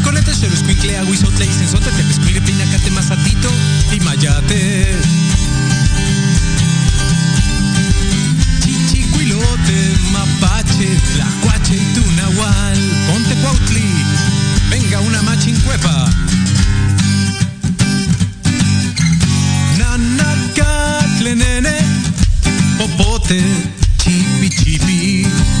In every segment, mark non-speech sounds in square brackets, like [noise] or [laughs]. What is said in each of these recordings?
Akonete, Xeruscuincle, Aguizotle, Isenzote, Tepescuire, Pinacate, Mazatito y Mayate. Chichicuilote, Mapache, Tlacuache y Tunahual, Ponte Cuautli, venga una machincuepa. Nanacatle, nene, popote, chipi chipi.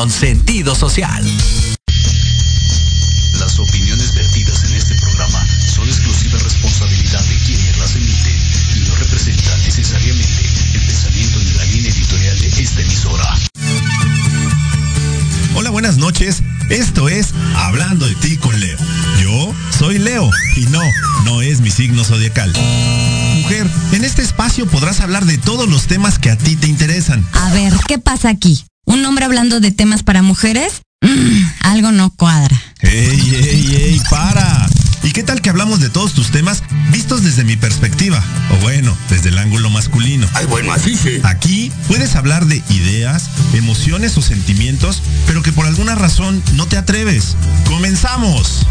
Con sentido social. Las opiniones vertidas en este programa son exclusiva responsabilidad de quienes las emiten y no representan necesariamente el pensamiento ni la línea editorial de esta emisora. Hola, buenas noches. Esto es Hablando de ti con Leo. Yo soy Leo y no, no es mi signo zodiacal. Mujer, en este espacio podrás hablar de todos los temas que a ti te interesan. A ver, ¿qué pasa aquí? ¿Un hombre hablando de temas para mujeres? Mm, algo no cuadra. ¡Ey, ey, ey! ¡Para! ¿Y qué tal que hablamos de todos tus temas vistos desde mi perspectiva? O bueno, desde el ángulo masculino. Ay, bueno, así sí. Aquí puedes hablar de ideas, emociones o sentimientos, pero que por alguna razón no te atreves. ¡Comenzamos!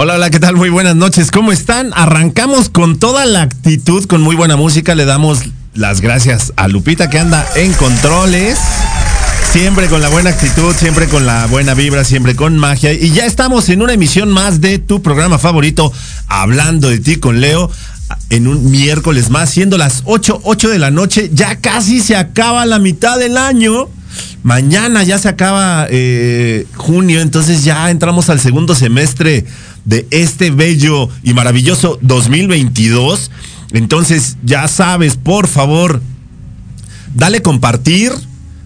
Hola, hola, ¿qué tal? Muy buenas noches. ¿Cómo están? Arrancamos con toda la actitud, con muy buena música. Le damos las gracias a Lupita que anda en controles. Siempre con la buena actitud, siempre con la buena vibra, siempre con magia. Y ya estamos en una emisión más de tu programa favorito, Hablando de ti con Leo, en un miércoles más, siendo las 8, 8 de la noche. Ya casi se acaba la mitad del año. Mañana ya se acaba eh, junio, entonces ya entramos al segundo semestre de este bello y maravilloso 2022. Entonces ya sabes, por favor, dale compartir,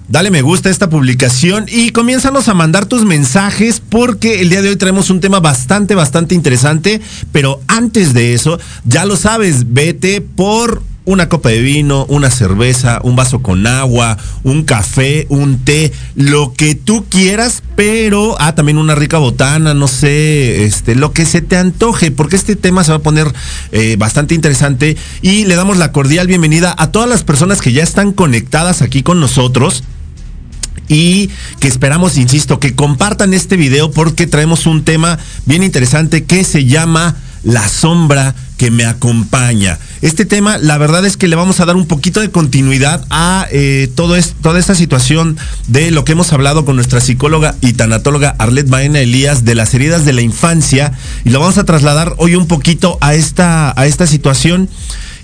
dale me gusta a esta publicación y comiénzanos a mandar tus mensajes porque el día de hoy traemos un tema bastante, bastante interesante. Pero antes de eso, ya lo sabes, vete por una copa de vino, una cerveza, un vaso con agua, un café, un té, lo que tú quieras, pero ah, también una rica botana, no sé, este, lo que se te antoje, porque este tema se va a poner eh, bastante interesante. Y le damos la cordial bienvenida a todas las personas que ya están conectadas aquí con nosotros y que esperamos, insisto, que compartan este video porque traemos un tema bien interesante que se llama La sombra que me acompaña. Este tema, la verdad es que le vamos a dar un poquito de continuidad a eh, todo es, toda esta situación de lo que hemos hablado con nuestra psicóloga y tanatóloga Arlet Baena Elías de las heridas de la infancia y lo vamos a trasladar hoy un poquito a esta, a esta situación.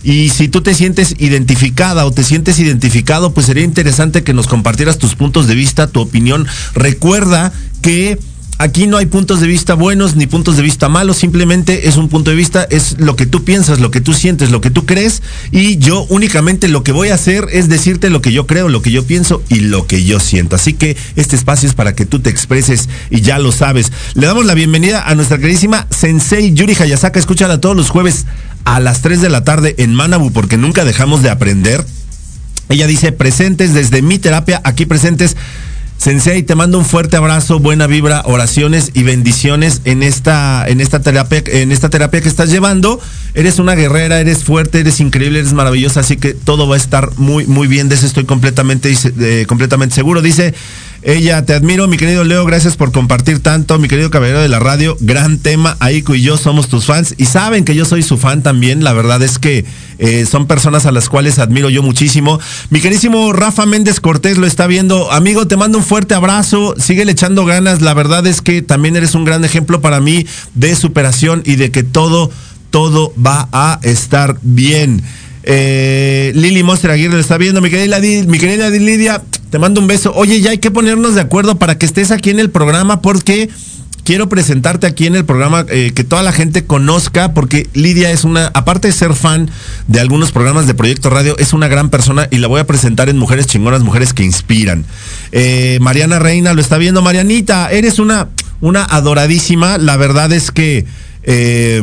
Y si tú te sientes identificada o te sientes identificado, pues sería interesante que nos compartieras tus puntos de vista, tu opinión. Recuerda que aquí no hay puntos de vista buenos ni puntos de vista malos, simplemente es un punto de vista, es lo que tú piensas, lo que tú sientes, lo que tú crees y yo únicamente lo que voy a hacer es decirte lo que yo creo, lo que yo pienso y lo que yo siento. Así que este espacio es para que tú te expreses y ya lo sabes. Le damos la bienvenida a nuestra queridísima Sensei Yuri Hayasaka, escúchala todos los jueves a las 3 de la tarde en Manabu porque nunca dejamos de aprender. Ella dice, presentes desde mi terapia, aquí presentes. Sensei, te mando un fuerte abrazo, buena vibra, oraciones y bendiciones en esta, en esta terapia, en esta terapia que estás llevando. Eres una guerrera, eres fuerte, eres increíble, eres maravillosa, así que todo va a estar muy, muy bien. De eso estoy completamente, eh, completamente seguro. Dice ella, te admiro, mi querido Leo, gracias por compartir tanto, mi querido caballero de la radio, gran tema, Aiko y yo somos tus fans y saben que yo soy su fan también, la verdad es que eh, son personas a las cuales admiro yo muchísimo. Mi querísimo Rafa Méndez Cortés lo está viendo, amigo, te mando un fuerte abrazo, sigue echando ganas, la verdad es que también eres un gran ejemplo para mí de superación y de que todo, todo va a estar bien. Eh, Lili Monster Aguirre lo está viendo. Mi querida, mi querida Lidia, te mando un beso. Oye, ya hay que ponernos de acuerdo para que estés aquí en el programa porque quiero presentarte aquí en el programa, eh, que toda la gente conozca, porque Lidia es una, aparte de ser fan de algunos programas de Proyecto Radio, es una gran persona y la voy a presentar en Mujeres Chingonas, Mujeres que Inspiran. Eh, Mariana Reina lo está viendo. Marianita, eres una, una adoradísima. La verdad es que... Eh,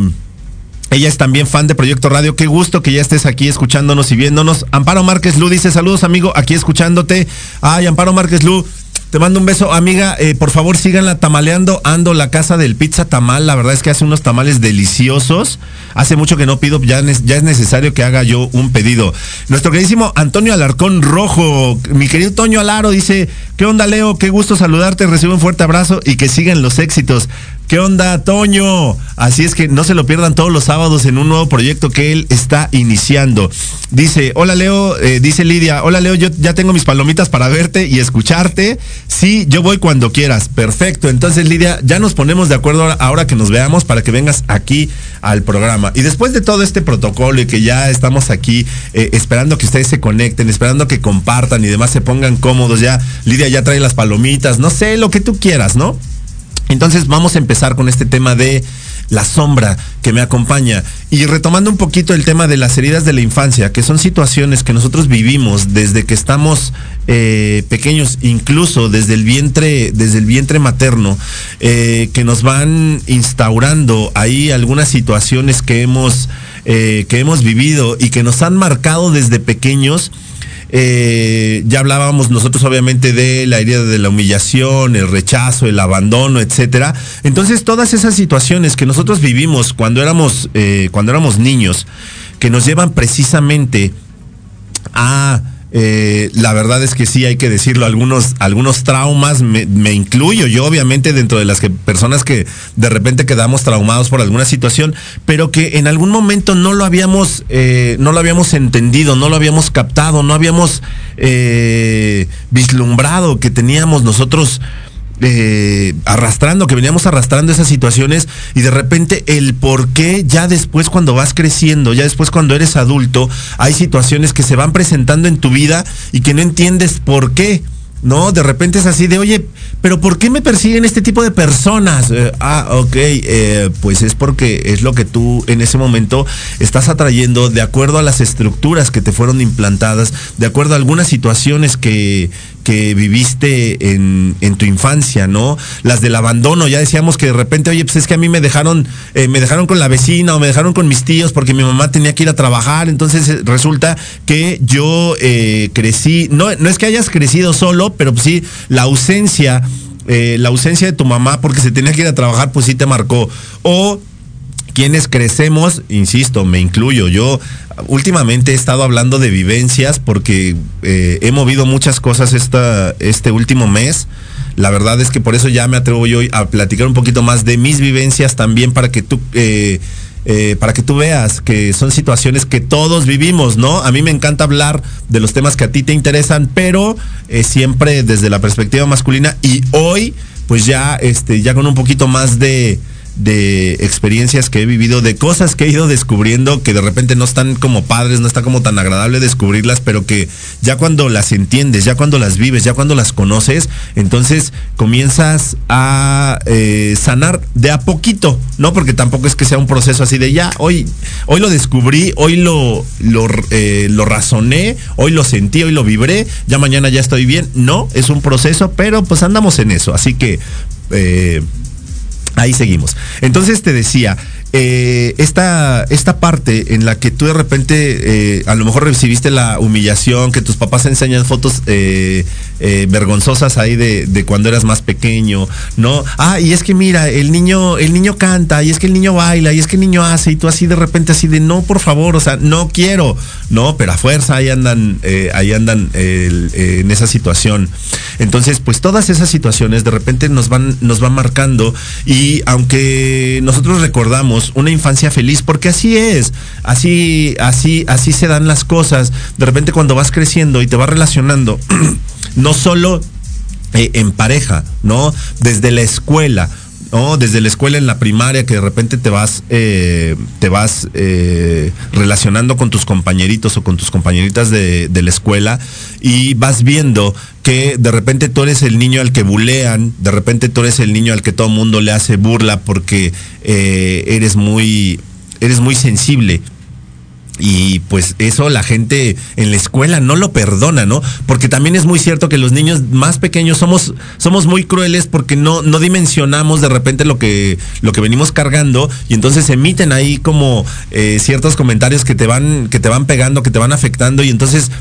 ella es también fan de Proyecto Radio. Qué gusto que ya estés aquí escuchándonos y viéndonos. Amparo Márquez Lu dice saludos amigo, aquí escuchándote. Ay, Amparo Márquez Lu, Te mando un beso, amiga. eh, por favor, síganla tamaleando. Ando la casa del pizza tamal. La verdad es que hace unos tamales deliciosos. Hace mucho que no pido, ya, ya es necesario que haga yo un pedido. Nuestro queridísimo Antonio Alarcón Rojo, mi querido Toño Alaro, dice: ¿Qué onda, Leo? Qué gusto saludarte. Recibe un fuerte abrazo y que sigan los éxitos. ¿Qué onda, Toño? Así es que no se lo pierdan todos los sábados en un nuevo proyecto que él está iniciando. Dice, hola Leo, eh, dice Lidia, hola Leo, yo ya tengo mis palomitas para verte y escucharte. Sí, yo voy cuando quieras. Perfecto. Entonces, Lidia, ya nos ponemos de acuerdo ahora, que nos veamos para que vengas aquí al programa. Y después de todo este protocolo y que ya estamos aquí eh, esperando que ustedes se conecten, esperando que compartan y demás se pongan cómodos, ya Lidia ya trae las palomitas, no sé, lo que tú quieras, ¿no? Entonces vamos a empezar con este tema de la sombra que me acompaña. Y retomando un poquito el tema de las heridas de la infancia, que son situaciones que nosotros vivimos desde que estamos eh, pequeños, incluso desde el vientre, desde el vientre materno, eh, que nos van instaurando ahí algunas situaciones que hemos eh, que hemos vivido y que nos han marcado desde pequeños eh, ya hablábamos nosotros obviamente de la herida de la humillación, el rechazo, el abandono, etcétera. Entonces todas esas situaciones que nosotros vivimos cuando éramos, eh, cuando éramos niños, que nos llevan precisamente a eh, la verdad es que sí hay que decirlo, algunos, algunos traumas, me, incluyo yo obviamente dentro de las que, personas que de repente quedamos traumados por alguna situación, pero que en algún momento no lo habíamos, eh, no lo habíamos entendido, no lo habíamos captado, no habíamos eh, vislumbrado que teníamos nosotros eh, arrastrando, que veníamos arrastrando esas situaciones y de repente el por qué ya después cuando vas creciendo, ya después cuando eres adulto, hay situaciones que se van presentando en tu vida y que no entiendes por qué. ¿no? De repente es así de, oye, pero ¿por qué me persiguen este tipo de personas? Eh, ah, ok, eh, pues es porque es lo que tú en ese momento estás atrayendo de acuerdo a las estructuras que te fueron implantadas, de acuerdo a algunas situaciones que, que viviste en, en tu infancia, ¿no? Las del abandono, ya decíamos que de repente, oye, pues es que a mí me dejaron, eh, me dejaron con la vecina o me dejaron con mis tíos porque mi mamá tenía que ir a trabajar, entonces eh, resulta que yo eh, crecí, no, no es que hayas crecido solo, pero sí, la ausencia, la ausencia de tu mamá porque se tenía que ir a trabajar, pues sí te marcó. O quienes crecemos, insisto, me incluyo, yo últimamente he estado hablando de vivencias porque eh, he movido muchas cosas esta, este último mes. La verdad es que por eso ya me atrevo yo a platicar un poquito más de mis vivencias también para que tú... eh, eh, para que tú veas que son situaciones que todos vivimos, ¿no? A mí me encanta hablar de los temas que a ti te interesan, pero siempre desde la perspectiva masculina y hoy, pues ya, este, ya con un poquito más de, de experiencias que he vivido, de cosas que he ido descubriendo que de repente no están como padres, no está como tan agradable descubrirlas, pero que ya cuando las entiendes, ya cuando las vives, ya cuando las conoces, entonces comienzas a eh, sanar de a poquito, ¿no? Porque tampoco es que sea un proceso así de ya, hoy, hoy lo descubrí, hoy lo, eh, lo razoné, hoy lo sentí, hoy lo vibré, ya mañana ya estoy bien. No, es un proceso, pero pues andamos en eso. Así que eh, Ahí seguimos. Entonces te decía, eh, esta, esta parte en la que tú de repente eh, a lo mejor recibiste la humillación, que tus papás enseñan fotos eh, vergonzosas ahí de, cuando eras más pequeño, ¿no? Ah, y es que mira, el niño, el niño canta, y es que el niño baila, y es que el niño hace, y tú así de repente así de no, por favor, o sea, no quiero, no, pero a fuerza ahí andan, ahí andan en esa situación. Entonces, pues todas esas situaciones de repente nos van, nos van marcando y aunque nosotros recordamos una infancia feliz, porque así es, así, así, así se dan las cosas. De repente cuando vas creciendo y te vas relacionando, [clears throat] no solo eh, en pareja, ¿no? Desde la escuela. ¿No? Desde la escuela en la primaria que de repente te vas, eh, te vas eh, relacionando con tus compañeritos o con tus compañeritas de, de la escuela y vas viendo que de repente tú eres el niño al que bulean, de repente tú eres el niño al que todo mundo le hace burla porque eh, eres muy, eres muy sensible. Y pues eso la gente en la escuela no lo perdona, ¿no? Porque también es muy cierto que los niños más pequeños somos, somos muy crueles porque no, no dimensionamos de repente lo que, lo que venimos cargando y entonces emiten ahí como eh, ciertos comentarios que te van, que te van pegando, que te van afectando y entonces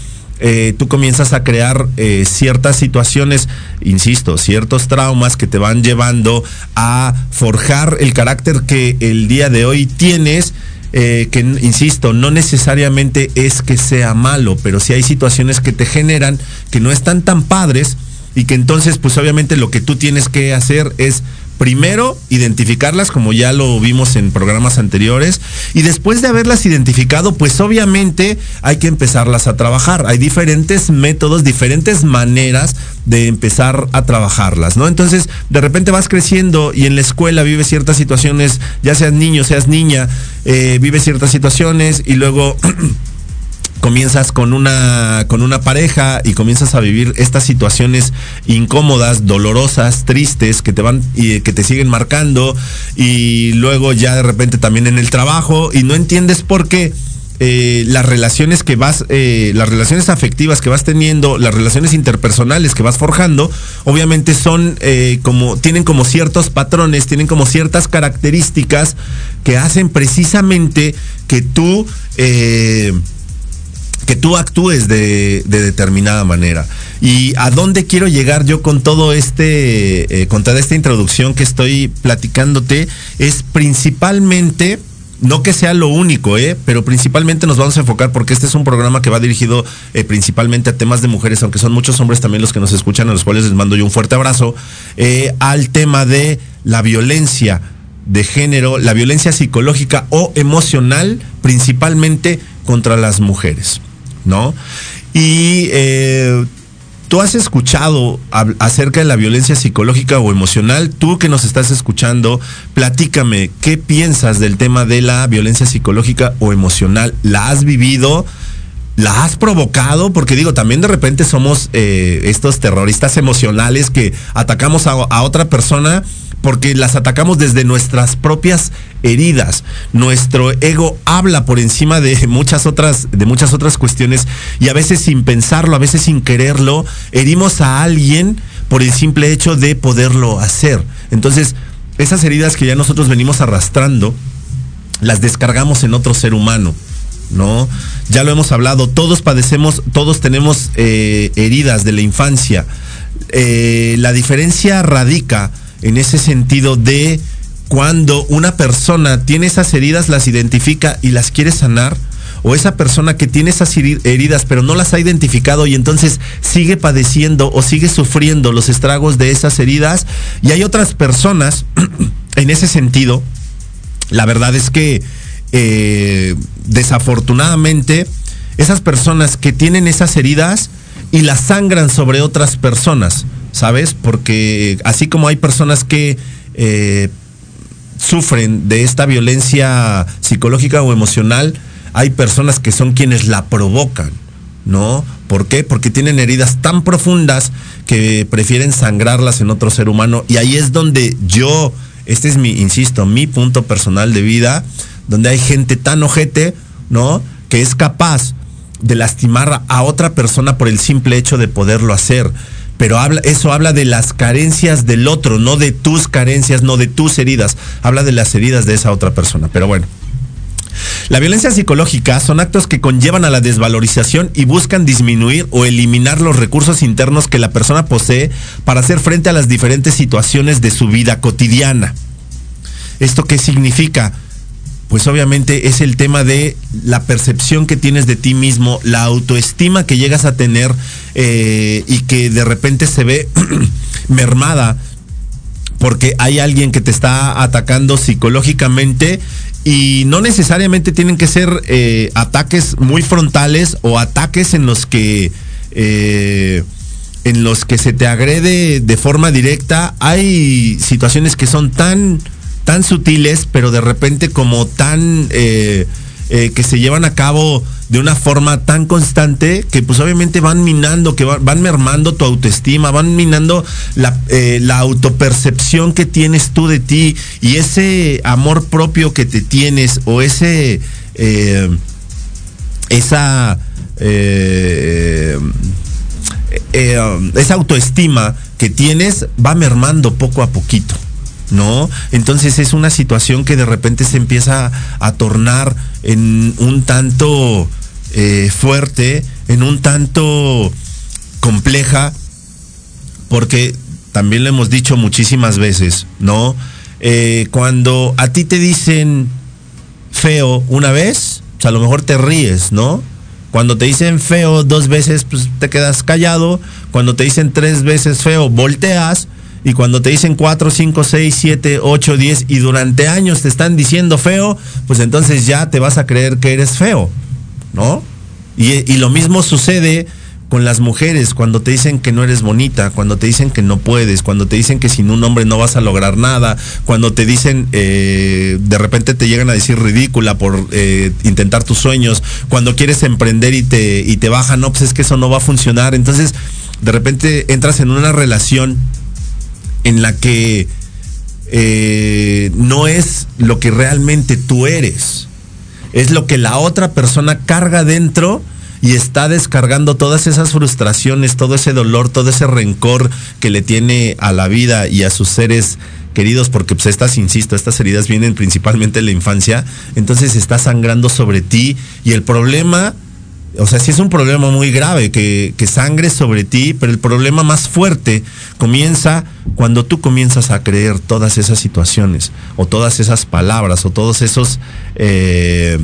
eh, tú comienzas a crear eh, ciertas situaciones, insisto, ciertos traumas que te van llevando a forjar el carácter que el día de hoy tienes. Eh, que, insisto, no necesariamente es que sea malo, pero sí hay situaciones que te generan que no están tan padres y que entonces, pues obviamente lo que tú tienes que hacer es primero identificarlas, como ya lo vimos en programas anteriores, y después de haberlas identificado, pues obviamente hay que empezarlas a trabajar. Hay diferentes métodos, diferentes maneras de empezar a trabajarlas, ¿no? Entonces, de repente vas creciendo y en la escuela vives ciertas situaciones, ya seas niño, seas niña, eh, vives ciertas situaciones y luego [clears throat] comienzas con una con una pareja y comienzas a vivir estas situaciones incómodas, dolorosas, tristes que te van y que te siguen marcando y luego ya de repente también en el trabajo y no entiendes por qué eh, las relaciones que vas, eh, las relaciones afectivas que vas teniendo, las relaciones interpersonales que vas forjando, obviamente son eh, como, tienen como ciertos patrones, tienen como ciertas características que hacen precisamente que tú que tú actúes de, de determinada manera. ¿Y a dónde quiero llegar yo con todo este, eh, con toda esta introducción que estoy platicándote? Es principalmente, no que sea lo único, ¿eh? pero principalmente nos vamos a enfocar porque este es un programa que va dirigido eh, principalmente a temas de mujeres, aunque son muchos hombres también los que nos escuchan, a los cuales les mando yo un fuerte abrazo, eh, al tema de la violencia de género, la violencia psicológica o emocional, principalmente contra las mujeres. ¿No? Y eh, tú has escuchado acerca de la violencia psicológica o emocional. Tú que nos estás escuchando, platícame, ¿qué piensas del tema de la violencia psicológica o emocional? ¿La has vivido? ¿La has provocado? Porque digo, también de repente somos eh, estos terroristas emocionales que atacamos a otra persona porque las atacamos desde nuestras propias heridas. Nuestro ego habla por encima de muchas otras, de muchas otras cuestiones y a veces sin pensarlo, a veces sin quererlo, herimos a alguien por el simple hecho de poderlo hacer. Entonces, esas heridas que ya nosotros venimos arrastrando, las descargamos en otro ser humano. ¿No? Ya lo hemos hablado, todos padecemos, todos tenemos eh, heridas de la infancia. Eh, la diferencia radica en ese sentido de cuando una persona tiene esas heridas, las identifica y las quiere sanar, o esa persona que tiene esas heri- heridas pero no las ha identificado y entonces sigue padeciendo o sigue sufriendo los estragos de esas heridas, y hay otras personas [clears throat] en ese sentido, la verdad es que eh, desafortunadamente esas personas que tienen esas heridas y las sangran sobre otras personas, ¿sabes? Porque así como hay personas que eh, sufren de esta violencia psicológica o emocional, hay personas que son quienes la provocan, ¿no? ¿Por qué? Porque tienen heridas tan profundas que prefieren sangrarlas en otro ser humano y ahí es donde yo, este es mi, insisto, mi punto personal de vida, donde hay gente tan ojete, ¿no? Que es capaz de lastimar a otra persona por el simple hecho de poderlo hacer. Pero habla, eso habla de las carencias del otro, no de tus carencias, no de tus heridas. Habla de las heridas de esa otra persona. Pero bueno. La violencia psicológica son actos que conllevan a la desvalorización y buscan disminuir o eliminar los recursos internos que la persona posee para hacer frente a las diferentes situaciones de su vida cotidiana. ¿Esto qué significa? Pues obviamente es el tema de la percepción que tienes de ti mismo, la autoestima que llegas a tener eh, y que de repente se ve [clears throat] mermada porque hay alguien que te está atacando psicológicamente y no necesariamente tienen que ser eh, ataques muy frontales o ataques en los que eh, en los que se te agrede de forma directa. Hay situaciones que son tan tan sutiles, pero de repente como tan eh, eh, que se llevan a cabo de una forma tan constante que pues obviamente van minando, que va- van mermando tu autoestima, van minando la, eh, la autopercepción que tienes tú de ti y ese amor propio que te tienes o ese eh, esa eh, esa autoestima que tienes va mermando poco a poquito. ¿No? Entonces es una situación que de repente se empieza a tornar en un tanto eh, fuerte, en un tanto compleja, porque también lo hemos dicho muchísimas veces, ¿no? Eh, cuando a ti te dicen feo una vez, pues a lo mejor te ríes, ¿no? Cuando te dicen feo dos veces, pues te quedas callado. Cuando te dicen tres veces feo, volteas. Y cuando te dicen cuatro, cinco, seis, siete, ocho, diez y durante años te están diciendo feo, pues entonces ya te vas a creer que eres feo, ¿no? Y, y lo mismo sucede con las mujeres cuando te dicen que no eres bonita, cuando te dicen que no puedes, cuando te dicen que sin un hombre no vas a lograr nada, cuando te dicen eh, de repente te llegan a decir ridícula por eh, intentar tus sueños, cuando quieres emprender y te, y te bajan, no, pues es que eso no va a funcionar. Entonces, de repente entras en una relación en la que eh, no es lo que realmente tú eres, es lo que la otra persona carga dentro y está descargando todas esas frustraciones, todo ese dolor, todo ese rencor que le tiene a la vida y a sus seres queridos, porque pues estas, insisto, estas heridas vienen principalmente en la infancia, entonces está sangrando sobre ti y el problema, o sea, sí es un problema muy grave que, sangre sobre ti, pero el problema más fuerte comienza cuando tú comienzas a creer todas esas situaciones, o todas esas palabras, o todos esos... eh,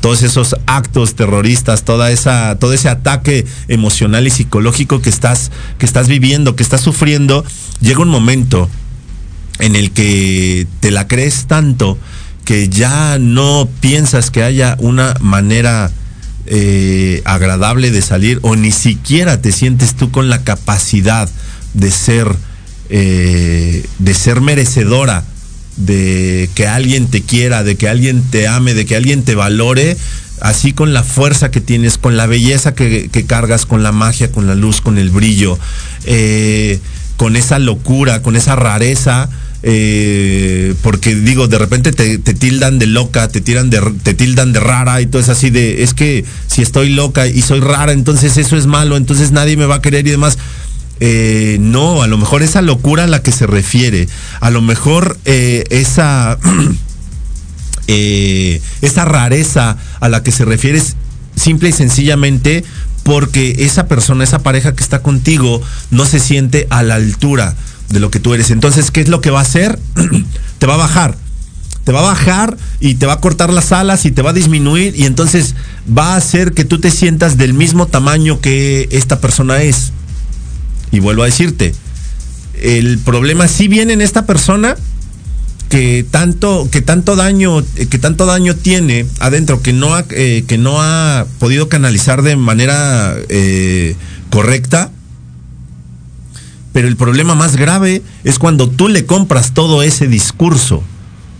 todos esos actos terroristas, toda esa, todo ese ataque emocional y psicológico que estás, que estás viviendo, que estás sufriendo, llega un momento en el que te la crees tanto que ya no piensas que haya una manera eh, agradable de salir o ni siquiera te sientes tú con la capacidad de ser, eh, de ser merecedora de que alguien te quiera, de que alguien te ame, de que alguien te valore, así con la fuerza que tienes, con la belleza que, cargas, con la magia, con la luz, con el brillo, eh, con esa locura, con esa rareza. Eh, porque digo, de repente te, tildan de loca, te, tiran de, te tildan de rara y todo es así de, es que si estoy loca y soy rara, entonces eso es malo, entonces nadie me va a querer y demás. Eh, no, a lo mejor esa locura a la que se refiere, a lo mejor eh, esa, [clears throat] esa rareza a la que se refiere es simple y sencillamente porque esa persona, esa pareja que está contigo, no se siente a la altura de lo que tú eres. Entonces, ¿qué es lo que va a hacer? [clears throat] te va a bajar. Te va a bajar y te va a cortar las alas y te va a disminuir y entonces va a hacer que tú te sientas del mismo tamaño que esta persona es. Y vuelvo a decirte, el problema sí viene en esta persona que tanto, que tanto daño, que tanto daño tiene adentro, que no ha, eh, que no ha podido canalizar de manera eh, correcta. Pero el problema más grave es cuando tú le compras todo ese discurso,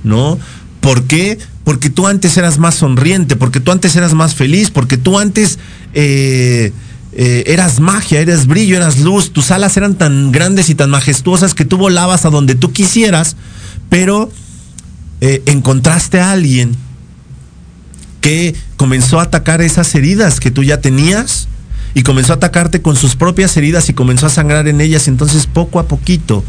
¿no? ¿Por qué? Porque tú antes eras más sonriente, porque tú antes eras más feliz, porque tú antes eh, eh, eras magia, eras brillo, eras luz, tus alas eran tan grandes y tan majestuosas que tú volabas a donde tú quisieras, pero eh, encontraste a alguien que comenzó a atacar esas heridas que tú ya tenías y comenzó a atacarte con sus propias heridas y comenzó a sangrar en ellas, entonces poco a poquito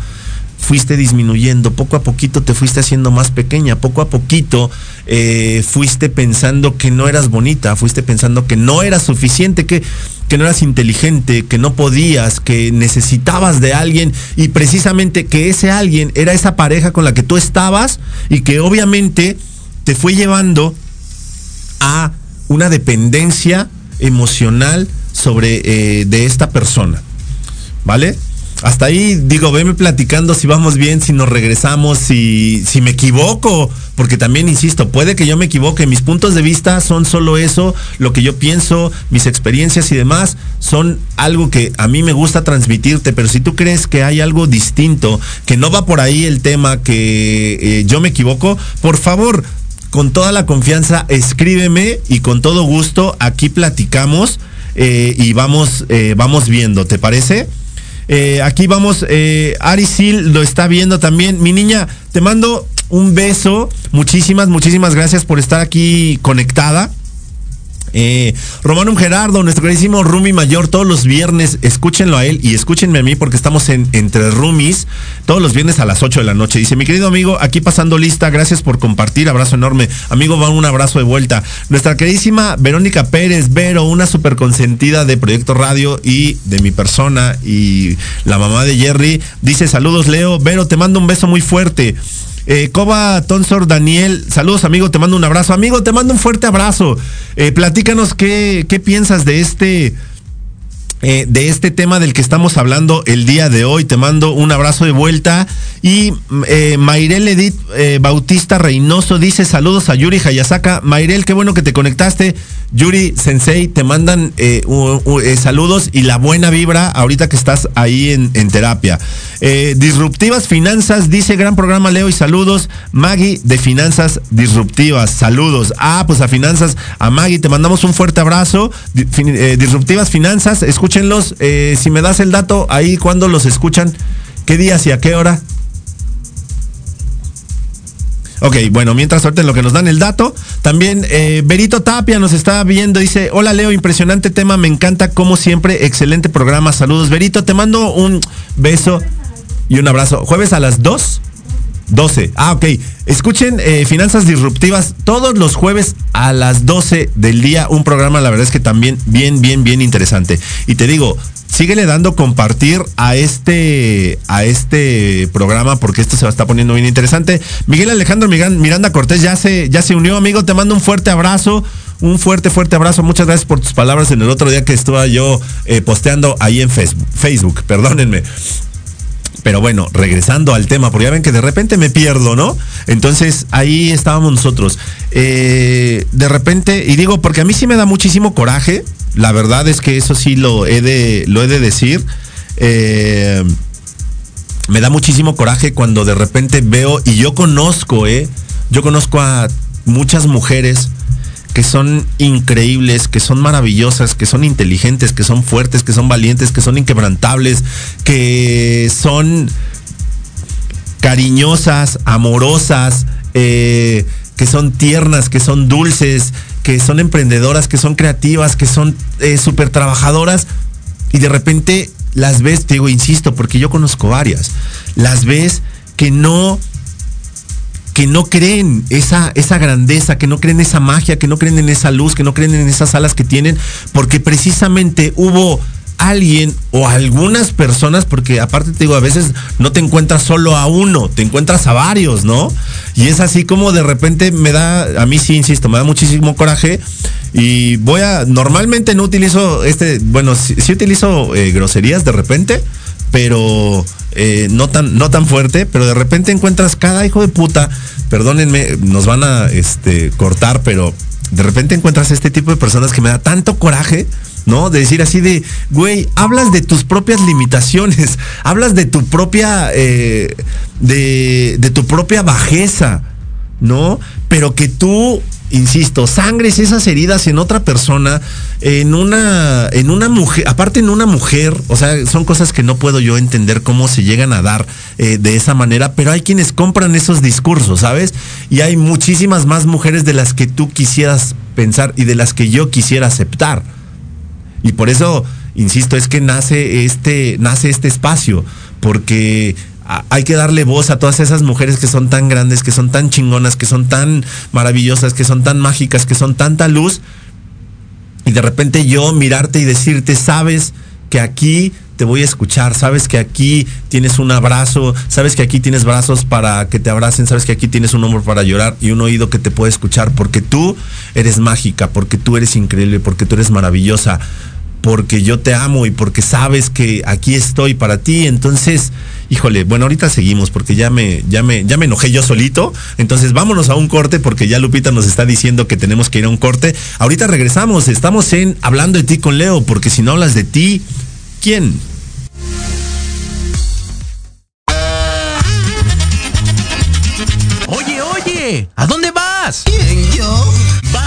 fuiste disminuyendo, poco a poquito te fuiste haciendo más pequeña, poco a poquito eh, fuiste pensando que no eras bonita, fuiste pensando que no eras suficiente, que, que no eras inteligente, que no podías, que necesitabas de alguien y precisamente que ese alguien era esa pareja con la que tú estabas y que obviamente te fue llevando a una dependencia emocional sobre eh, de esta persona. ¿Vale? Hasta ahí digo, veme platicando si vamos bien, si nos regresamos, si, si me equivoco, porque también insisto, puede que yo me equivoque, mis puntos de vista son solo eso, lo que yo pienso, mis experiencias y demás son algo que a mí me gusta transmitirte, pero si tú crees que hay algo distinto, que no va por ahí el tema, que eh, yo me equivoco, por favor, con toda la confianza, escríbeme y con todo gusto aquí platicamos eh, y vamos, eh, vamos viendo, ¿te parece? Eh, aquí vamos, eh, Arisil lo está viendo también. Mi niña, te mando un beso. Muchísimas, muchísimas gracias por estar aquí conectada. Eh, Romanum Gerardo, nuestro queridísimo Rumi Mayor, todos los viernes, escúchenlo a él y escúchenme a mí porque estamos en Entre Rumis todos los viernes a las 8 de la noche. Dice, mi querido amigo, aquí pasando lista, gracias por compartir, abrazo enorme. Amigo, va un abrazo de vuelta. Nuestra queridísima Verónica Pérez, Vero, una super consentida de Proyecto Radio y de mi persona y la mamá de Jerry, dice, saludos Leo, Vero, te mando un beso muy fuerte. Eh, Coba Tonsor Daniel, saludos amigo, te mando un abrazo. Amigo, te mando un fuerte abrazo. Eh, platícanos qué, qué piensas de este, eh, de este tema del que estamos hablando el día de hoy. Te mando un abrazo de vuelta. Y eh, Mayrel Edith eh, Bautista Reynoso dice saludos a Yuri Hayasaka. Mayrel, qué bueno que te conectaste. Yuri Sensei, te mandan eh, saludos y la buena vibra ahorita que estás ahí en, terapia. Disruptivas Finanzas, dice gran programa Leo y saludos. Maggie de Finanzas Disruptivas, saludos. Ah, pues a Finanzas, a Maggie, te mandamos un fuerte abrazo. Disruptivas Finanzas, escúchenlos. eh, si me das el dato ahí, cuando los escuchan? ¿Qué días y a qué hora? Ok, bueno, mientras ahorita lo que nos dan el dato, también eh, Berito Tapia nos está viendo, dice, hola Leo, impresionante tema, me encanta como siempre, excelente programa, saludos Berito, te mando un beso y un abrazo. Jueves a las 2, 12, ah ok, escuchen eh, Finanzas Disruptivas todos los jueves a las 12 del día, un programa la verdad es que también bien, bien, bien interesante. Y te digo, síguele dando compartir a este a este programa porque esto se va a estar poniendo bien interesante. Miguel Alejandro Miranda Cortés ya se ya se unió, amigo, te mando un fuerte abrazo. Un fuerte, fuerte abrazo. Muchas gracias por tus palabras en el otro día que estuve yo eh, posteando ahí en Facebook, perdónenme. Pero bueno, regresando al tema, porque ya ven que de repente me pierdo, ¿no? Entonces ahí estábamos nosotros. Eh, de repente, y digo, porque a mí sí me da muchísimo coraje, la verdad es que eso sí lo he de, lo he de decir. Eh, me da muchísimo coraje cuando de repente veo, y yo conozco, ¿eh? Yo conozco a muchas mujeres que son increíbles, que son maravillosas, que son inteligentes, que son fuertes, que son valientes, que son inquebrantables, que son cariñosas, amorosas, eh, que son tiernas, que son dulces, que son emprendedoras, que son creativas, que son eh, súper trabajadoras y de repente las ves, te digo, insisto, porque yo conozco varias, las ves que no que no creen esa, esa grandeza, que no creen esa magia, que no creen en esa luz, que no creen en esas alas que tienen, porque precisamente hubo alguien o algunas personas, porque aparte te digo, a veces no te encuentras solo a uno, te encuentras a varios, ¿no? Y es así como de repente me da, a mí sí, insisto, me da muchísimo coraje y voy a, normalmente no utilizo este, bueno, sí, utilizo eh, groserías de repente, pero eh, no tan no tan fuerte, pero de repente encuentras cada hijo de puta, perdónenme, nos van a este cortar, pero de repente encuentras este tipo de personas que me da tanto coraje, ¿no? De decir así de, güey, hablas de tus propias limitaciones, [laughs] hablas de tu propia, eh, de, de tu propia bajeza, ¿no? Pero que tú, insisto, sangres esas heridas en otra persona, en una, en una mujer, aparte en una mujer, o sea, son cosas que no puedo yo entender cómo se llegan a dar eh, de esa manera, pero hay quienes compran esos discursos, ¿sabes? Y hay muchísimas más mujeres de las que tú quisieras pensar y de las que yo quisiera aceptar. Y por eso, insisto, es que nace este, nace este espacio, porque hay que darle voz a todas esas mujeres que son tan grandes, que son tan chingonas, que son tan maravillosas, que son tan mágicas, que son tanta luz. Y de repente yo mirarte y decirte, sabes que aquí te voy a escuchar, sabes que aquí tienes un abrazo, sabes que aquí tienes brazos para que te abracen, sabes que aquí tienes un hombro para llorar y un oído que te puede escuchar, porque tú eres mágica, porque tú eres increíble, porque tú eres maravillosa, porque yo te amo y porque sabes que aquí estoy para ti. Entonces, híjole, bueno, ahorita seguimos porque ya me, ya me, ya me enojé yo solito. Entonces, vámonos a un corte porque ya Lupita nos está diciendo que tenemos que ir a un corte. Ahorita regresamos, estamos en Hablando de ti con Leo, porque si no hablas de ti, ¿quién? Oye, oye, ¿a dónde vas? ¿Quién, yo?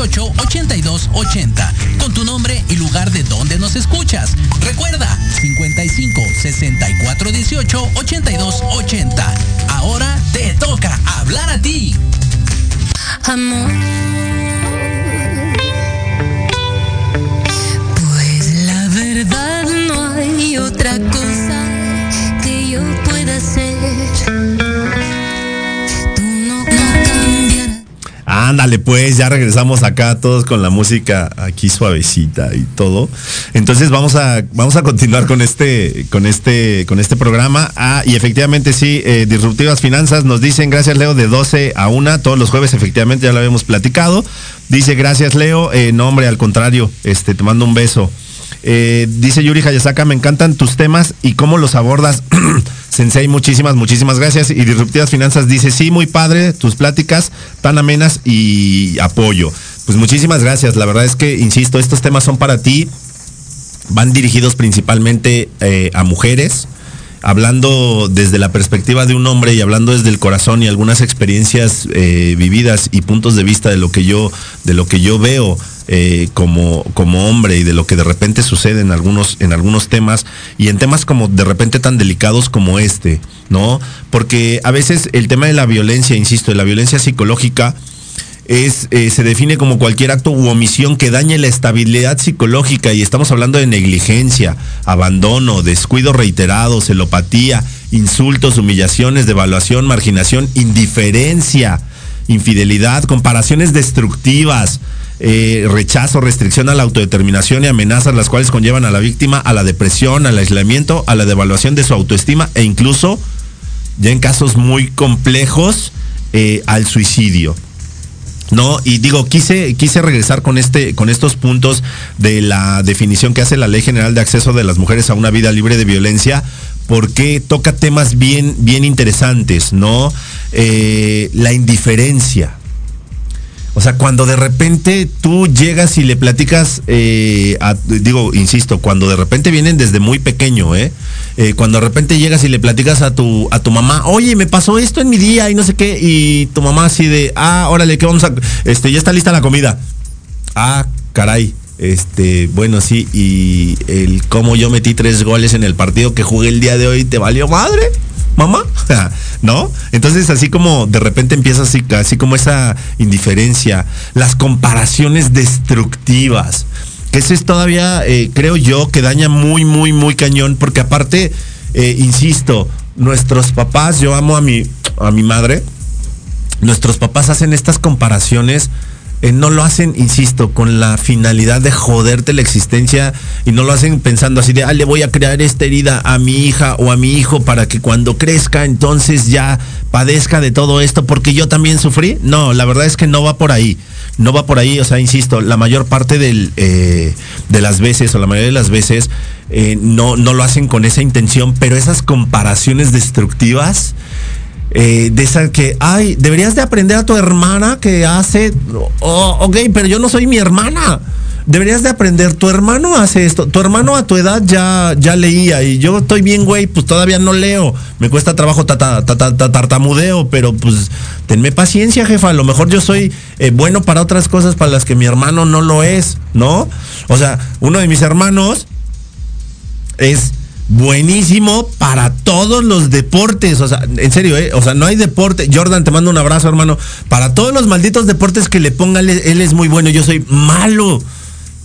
64 18 82 80 con tu nombre y lugar de donde nos escuchas. Recuerda 55 64 18 Pues ya regresamos acá todos con la música aquí suavecita y todo. Entonces vamos a vamos a continuar con este con este con este programa. Ah, y efectivamente sí, eh, disruptivas finanzas nos dicen gracias Leo de 12 a 1 todos los jueves efectivamente ya lo habíamos platicado. Dice gracias Leo, eh, no hombre al contrario, este te mando un beso. Eh, dice Yuri Hayasaka, me encantan tus temas y cómo los abordas. [clears throat] Sensei, muchísimas, muchísimas gracias. Y Disruptivas Finanzas dice, sí, muy padre, tus pláticas tan amenas y apoyo. Pues muchísimas gracias. La verdad es que, insisto, estos temas son para ti. Van dirigidos principalmente eh, a mujeres, hablando desde la perspectiva de un hombre y hablando desde el corazón y algunas experiencias eh, vividas y puntos de vista de lo que yo, de lo que yo veo eh, como, como hombre y de lo que de repente sucede en algunos, en algunos temas y en temas como de repente tan delicados como este, ¿no? Porque a veces el tema de la violencia, insisto, de la violencia psicológica, es, eh, se define como cualquier acto u omisión que dañe la estabilidad psicológica y estamos hablando de negligencia, abandono, descuido reiterado, celopatía, insultos, humillaciones, devaluación, marginación, indiferencia, infidelidad, comparaciones destructivas, eh, rechazo, restricción a la autodeterminación y amenazas las cuales conllevan a la víctima a la depresión, al aislamiento, a la devaluación de su autoestima e incluso, ya en casos muy complejos, eh, al suicidio. No, y digo, quise, quise regresar con este, con estos puntos de la definición que hace la Ley General de Acceso de las Mujeres a una vida libre de violencia, porque toca temas bien, bien interesantes, ¿no? Eh, la indiferencia. O sea, cuando de repente tú llegas y le platicas, eh, digo, insisto, cuando de repente vienen desde muy pequeño, ¿eh? Eh, Cuando de repente llegas y le platicas a tu, a tu mamá, oye, me pasó esto en mi día y no sé qué, y tu mamá así de, ah, órale, ¿qué vamos a, este, ya está lista la comida. Ah, caray. Este, bueno, sí, y el cómo yo metí tres goles en el partido que jugué el día de hoy, ¿te valió madre? Mamá, ¿no? Entonces así como de repente empieza así, como esa indiferencia, las comparaciones destructivas, que eso es todavía, eh, creo yo, que daña muy, muy, muy cañón, porque aparte, eh, insisto, nuestros papás, yo amo a mi, a mi madre, nuestros papás hacen estas comparaciones eh, no lo hacen, insisto, con la finalidad de joderte la existencia y no lo hacen pensando así de, ah, le voy a crear esta herida a mi hija o a mi hijo para que cuando crezca entonces ya padezca de todo esto porque yo también sufrí. No, la verdad es que no va por ahí. No va por ahí, o sea, insisto, la mayor parte eh, de las veces o la mayoría de las veces eh, no, no lo hacen con esa intención, pero esas comparaciones destructivas eh, de esa que, ay, deberías de aprender a tu hermana que hace, oh, ok, pero yo no soy mi hermana. Deberías de aprender, tu hermano hace esto, tu hermano a tu edad ya, ya leía y yo estoy bien, güey, pues todavía no leo, me cuesta trabajo tata- tata- tartamudeo, pero pues tenme paciencia, jefa, a lo mejor yo soy eh, bueno para otras cosas para las que mi hermano no lo es, ¿no? O sea, uno de mis hermanos es buenísimo para todos los deportes. O sea, en serio, ¿eh? O sea, no hay deporte. Jordan, te mando un abrazo, hermano. Para todos los malditos deportes que le ponga, él, es muy bueno. Yo soy malo.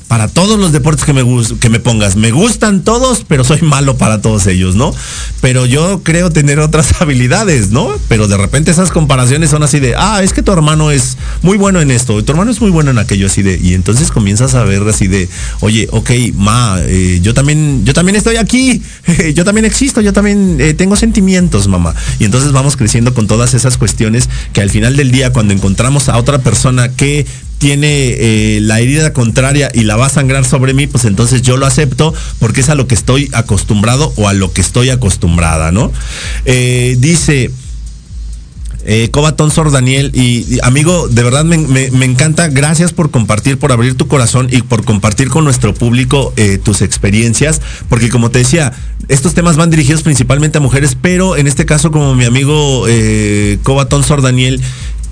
Para todos los deportes que me, que me pongas. Me gustan todos, pero soy malo para todos ellos, ¿no? Pero yo creo tener otras [laughs] habilidades, ¿no? Pero de repente esas comparaciones son así de, ah, es que tu hermano es muy bueno en esto, y tu hermano es muy bueno en aquello, así de, y entonces comienzas a ver así de, oye, ok, ma, eh, yo también, yo también estoy aquí, [laughs] yo también existo, yo también eh, tengo sentimientos, mamá. Y entonces vamos creciendo con todas esas cuestiones que al final del día, cuando encontramos a otra persona que tiene eh, la herida contraria y la va a sangrar sobre mí, pues entonces yo lo acepto porque es a lo que estoy acostumbrado o a lo que estoy acostumbrada, ¿no? Eh, dice, eh, Cobatón Sor Daniel y, amigo, de verdad me, me- encanta, gracias por compartir, por abrir tu corazón y por compartir con nuestro público eh, tus experiencias, porque como te decía, estos temas van dirigidos principalmente a mujeres, pero en este caso como mi amigo Cobatón Sor Daniel,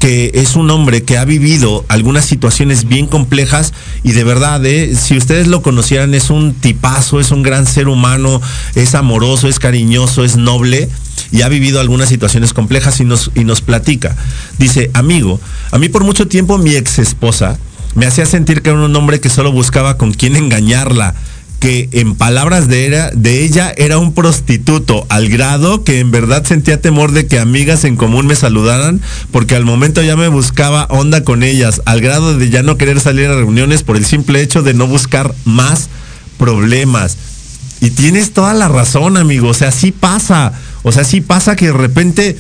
que es un hombre que ha vivido algunas situaciones bien complejas y de verdad, eh, si ustedes lo conocieran, es un tipazo, es un gran ser humano, es amoroso, es cariñoso, es noble y ha vivido algunas situaciones complejas y nos, y nos platica. Dice, amigo, a mí por mucho tiempo mi ex esposa me hacía sentir que era un hombre que solo buscaba con quién engañarla que en palabras de, era, de ella era un prostituto, al grado que en verdad sentía temor de que amigas en común me saludaran, porque al momento ya me buscaba onda con ellas, al grado de ya no querer salir a reuniones por el simple hecho de no buscar más problemas. Y tienes toda la razón, amigo, o sea, sí pasa, o sea, sí pasa que de repente...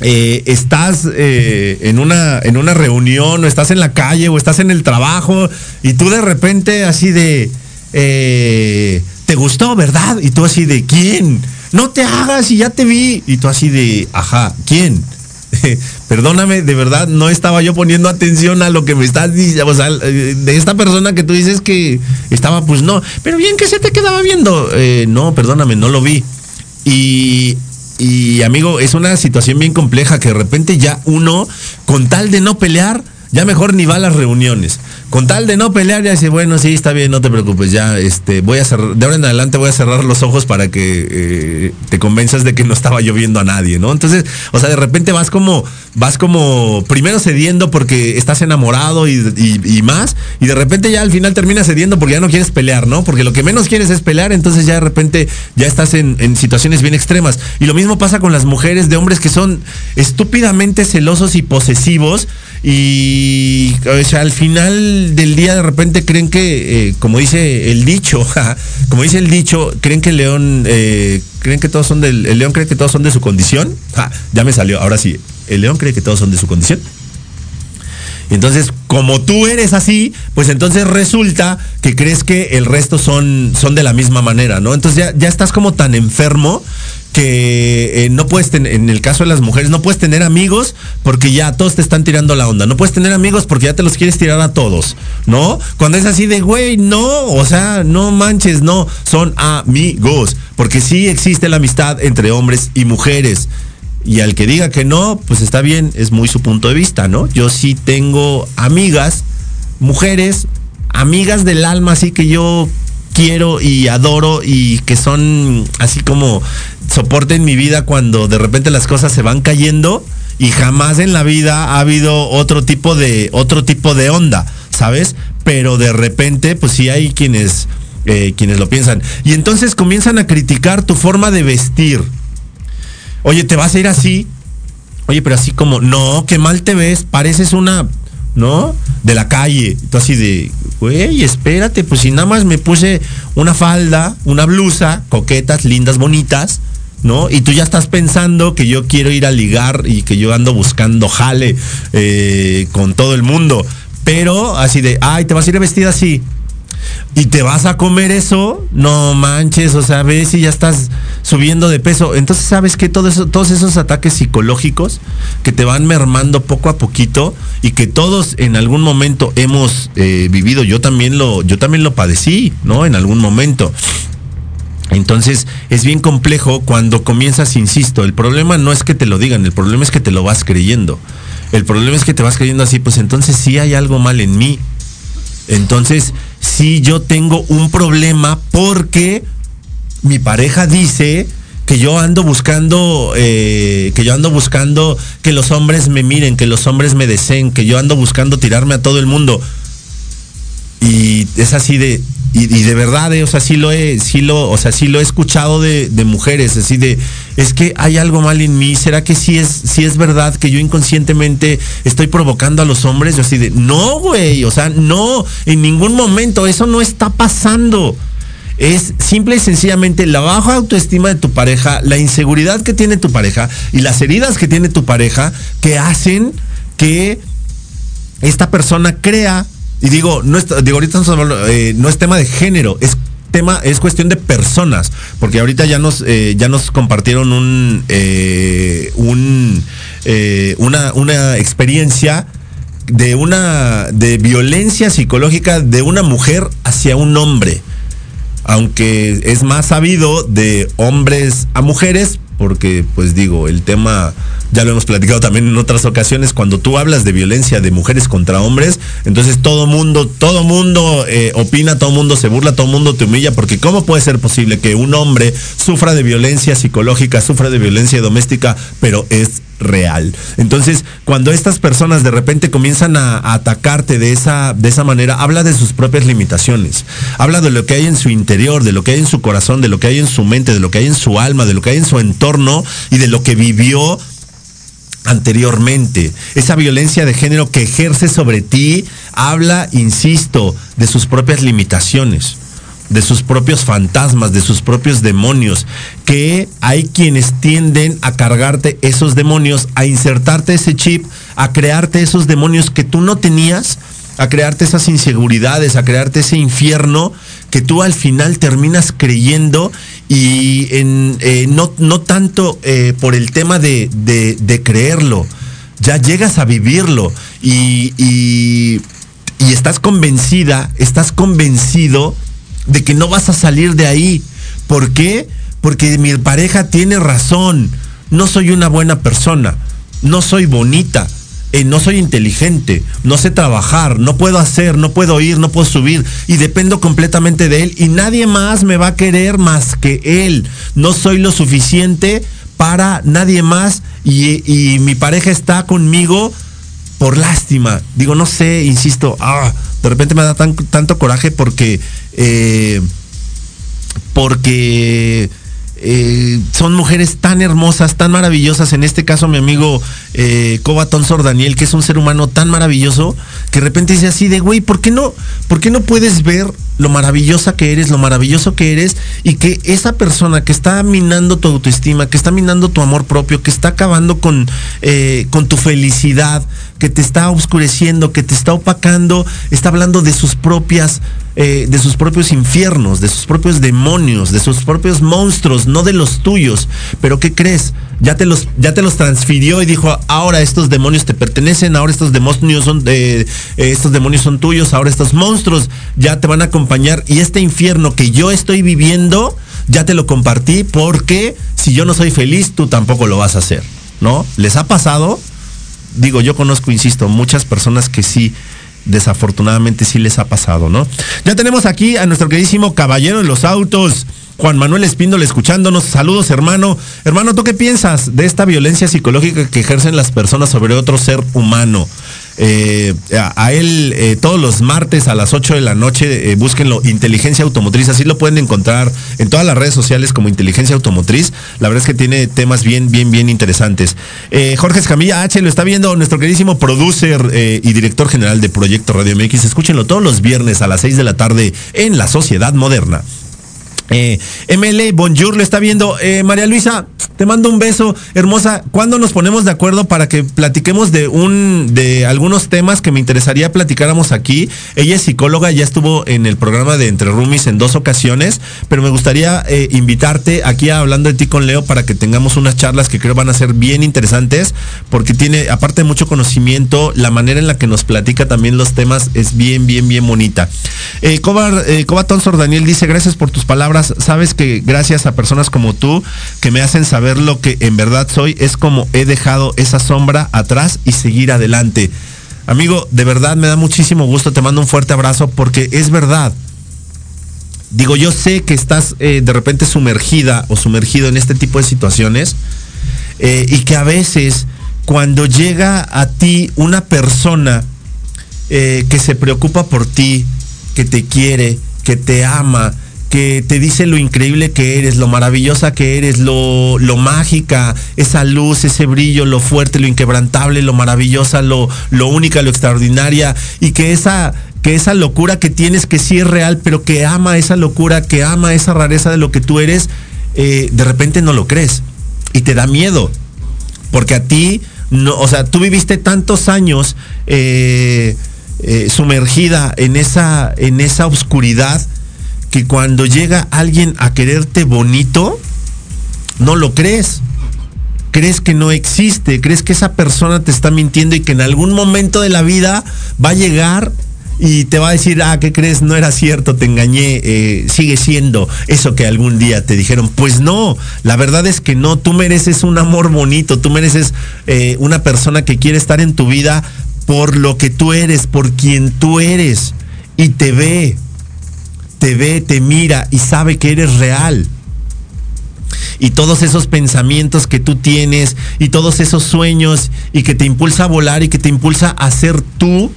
eh, estás eh, en, una, en una reunión o estás en la calle o estás en el trabajo y tú de repente así de, eh, ¿te gustó, verdad? Y tú así de, ¿quién? No te hagas y ya te vi. Y tú así de, ajá, ¿quién? [laughs] Perdóname, de verdad no estaba yo poniendo atención a lo que me estás diciendo, o sea, de esta persona que tú dices que estaba, pues no, pero bien que se te quedaba viendo. Eh, no, perdóname, no lo vi. Y, y amigo, es una situación bien compleja que de repente ya uno, con tal de no pelear, ya mejor ni va a las reuniones. Con tal de no pelear, ya dice, bueno, sí, está bien, no te preocupes, ya, este, voy a cerrar, de ahora en adelante voy a cerrar los ojos para que eh, te convenzas de que no estaba lloviendo a nadie, ¿no? Entonces, o sea, de repente vas como, vas como, primero cediendo porque estás enamorado y, más, y de repente ya al final terminas cediendo porque ya no quieres pelear, ¿no? Porque lo que menos quieres es pelear, entonces ya de repente ya estás en, en situaciones bien extremas. Y lo mismo pasa con las mujeres de hombres que son estúpidamente celosos y posesivos y o sea, al final del día de repente creen que, eh, como dice el dicho, [laughs] como dice el dicho, creen que el león, eh, creen que todos son del, el león cree que todos son de su condición. Ya me salió, ahora sí, el león cree que todos son de su condición. Entonces, como tú eres así, pues entonces resulta que crees que el resto son, son de la misma manera, ¿no? Entonces ya, ya estás como tan enfermo que eh, no puedes tener, en el caso de las mujeres, no puedes tener amigos porque ya todos te están tirando la onda. No puedes tener amigos porque ya te los quieres tirar a todos, ¿no? Cuando es así de, güey, no, o sea, no manches, no, son amigos. Porque sí existe la amistad entre hombres y mujeres. Y al que diga que no, pues está bien, es muy su punto de vista, ¿no? Yo sí tengo amigas, mujeres, amigas del alma, así que yo quiero y adoro y que son así como soporte en mi vida cuando de repente las cosas se van cayendo y jamás en la vida ha habido otro tipo de otro tipo de onda, ¿sabes? Pero de repente pues sí hay quienes eh, quienes lo piensan y entonces comienzan a criticar tu forma de vestir. Oye, ¿te vas a ir así? Oye, pero así como, no, qué mal te ves, pareces una ¿no? De la calle. Tú así de, güey, espérate, pues si nada más me puse una falda, una blusa, coquetas, lindas, bonitas, ¿no? Y tú ya estás pensando que yo quiero ir a ligar y que yo ando buscando jale eh, con todo el mundo. Pero así de, ay, te vas a ir vestida así y te vas a comer eso, no manches, o sea, ves si ya estás subiendo de peso. Entonces, ¿sabes que todos esos ataques psicológicos que te van mermando poco a poquito y que todos en algún momento hemos eh, vivido, yo también lo, yo también lo padecí, ¿no? En algún momento. Entonces es bien complejo cuando comienzas, insisto, el problema no es que te lo digan, el problema es que te lo vas creyendo. El problema es que te vas creyendo así, pues entonces sí hay algo mal en mí. Entonces si yo tengo un problema porque mi pareja dice que yo ando buscando, eh, que yo ando buscando que los hombres me miren, que los hombres me deseen, que yo ando buscando tirarme a todo el mundo. Y es así de, y, de verdad, eh, o sea, sí lo he, sí lo, o sea, sí lo he escuchado de, mujeres, así de, es que hay algo mal en mí, ¿será que sí es, sí es verdad que yo inconscientemente estoy provocando a los hombres? Yo así de, no, güey, o sea, no, en ningún momento, eso no está pasando. Es simple y sencillamente la baja autoestima de tu pareja, la inseguridad que tiene tu pareja y las heridas que tiene tu pareja que hacen que esta persona crea y digo, no es, digo, ahorita eh, no es tema de género, es tema, es cuestión de personas, porque ahorita ya nos, eh, ya nos compartieron un, eh, un una, una experiencia de una de violencia psicológica de una mujer hacia un hombre. Aunque es más sabido de hombres a mujeres, porque pues digo, el tema ya lo hemos platicado también en otras ocasiones, cuando tú hablas de violencia de mujeres contra hombres, entonces todo mundo, todo mundo eh, opina, todo mundo se burla, todo mundo te humilla, porque ¿cómo puede ser posible que un hombre sufra de violencia psicológica, sufra de violencia doméstica, pero es real. Entonces, cuando estas personas de repente comienzan a, atacarte de esa, de esa manera, habla de sus propias limitaciones, habla de lo que hay en su interior, de lo que hay en su corazón, de lo que hay en su mente, de lo que hay en su alma, de lo que hay en su entorno y de lo que vivió anteriormente. Esa violencia de género que ejerce sobre ti habla, insisto, de sus propias limitaciones de sus propios fantasmas, de sus propios demonios, que hay quienes tienden a cargarte esos demonios, a insertarte ese chip, a crearte esos demonios que tú no tenías, a crearte esas inseguridades, a crearte ese infierno que tú al final terminas creyendo y en, eh, no, no, tanto eh, por el tema de, creerlo, ya llegas a vivirlo y, y, estás convencida, estás convencido de que no vas a salir de ahí. ¿Por qué? Porque mi pareja tiene razón, no soy una buena persona, no soy bonita, eh, no soy inteligente, no sé trabajar, no puedo hacer, no puedo ir, no puedo subir y dependo completamente de él y nadie más me va a querer más que él. No soy lo suficiente para nadie más y, mi pareja está conmigo por lástima. Digo, no sé, insisto, ah, de repente me da tanto coraje porque, eh, porque eh, son mujeres tan hermosas, tan maravillosas. En este caso, mi amigo eh, Cobatón Sor Daniel, que es un ser humano tan maravilloso, que de repente dice así de, güey, ¿por qué no, por qué no puedes ver lo maravillosa que eres, lo maravilloso que eres, y que esa persona que está minando tu autoestima, que está minando tu amor propio, que está acabando con, eh, con tu felicidad, que te está oscureciendo, que te está opacando, está hablando de sus propias, eh, de sus propios infiernos, de sus propios demonios, de sus propios monstruos, no de los tuyos. Pero ¿qué crees? Ya te los, ya te los transfirió y dijo, ahora estos demonios te pertenecen, ahora estos demonios son, eh, estos demonios son tuyos, ahora estos monstruos ya te van a y este infierno que yo estoy viviendo, ya te lo compartí porque si yo no soy feliz, tú tampoco lo vas a hacer, ¿no? ¿Les ha pasado? digo, yo conozco, insisto, muchas personas que sí, desafortunadamente sí les ha pasado, ¿no? Ya tenemos aquí a nuestro queridísimo caballero de los autos, Juan Manuel Espíndola escuchándonos. Saludos, hermano. Hermano, ¿tú qué piensas de esta violencia psicológica que ejercen las personas sobre otro ser humano? Eh, a, él eh, todos los martes a las 8 de la noche, eh, búsquenlo, Inteligencia Automotriz, así lo pueden encontrar en todas las redes sociales como Inteligencia Automotriz. La verdad es que tiene temas bien, bien, bien interesantes. Eh, Jorge Escamilla H lo está viendo nuestro queridísimo producer y director general de Proyecto Radio MX. Escúchenlo todos los viernes a las 6 de la tarde en La Sociedad Moderna. ML, bonjour, le está viendo. María Luisa, te mando un beso, hermosa. ¿Cuándo nos ponemos de acuerdo para que platiquemos de un, de algunos temas que me interesaría platicáramos aquí? Ella es psicóloga, ya estuvo en el programa de Entre Roomies en dos ocasiones, pero me gustaría eh, invitarte aquí a hablando de ti con Leo para que tengamos unas charlas que creo van a ser bien interesantes, porque tiene, aparte mucho conocimiento, la manera en la que nos platica también los temas es bien, bien, bien bonita. Eh, Cobar, eh, Tonsor Daniel dice, gracias por tus palabras sabes que gracias a personas como tú que me hacen saber lo que en verdad soy, es como he dejado esa sombra atrás y seguir adelante. Amigo, de verdad me da muchísimo gusto, te mando un fuerte abrazo porque es verdad. Digo, yo sé que estás eh, de repente sumergida o sumergido en este tipo de situaciones eh, y que a veces cuando llega a ti una persona eh, que se preocupa por ti, que te quiere, que te ama, que te dice lo increíble que eres, lo maravillosa que eres, lo, lo mágica, esa luz, ese brillo, lo fuerte, lo inquebrantable, lo maravillosa, lo, lo única, lo extraordinaria, y que esa, que esa locura que tienes, que sí es real, pero que ama esa locura, que ama esa rareza de lo que tú eres, eh, de repente no lo crees. Y te da miedo. Porque a ti, no, o sea, tú viviste tantos años eh, eh, sumergida en esa, en esa oscuridad que cuando llega alguien a quererte bonito, no lo crees. Crees que no existe, crees que esa persona te está mintiendo y que en algún momento de la vida va a llegar y te va a decir, ah, ¿qué crees? No era cierto, te engañé, eh, sigue siendo eso que algún día te dijeron. Pues no, la verdad es que no, tú mereces un amor bonito, tú mereces eh, una persona que quiere estar en tu vida por lo que tú eres, por quien tú eres, y te ve, te ve, te mira y sabe que eres real. Y todos esos pensamientos que tú tienes y todos esos sueños y que te impulsa a volar y que te impulsa a ser tú,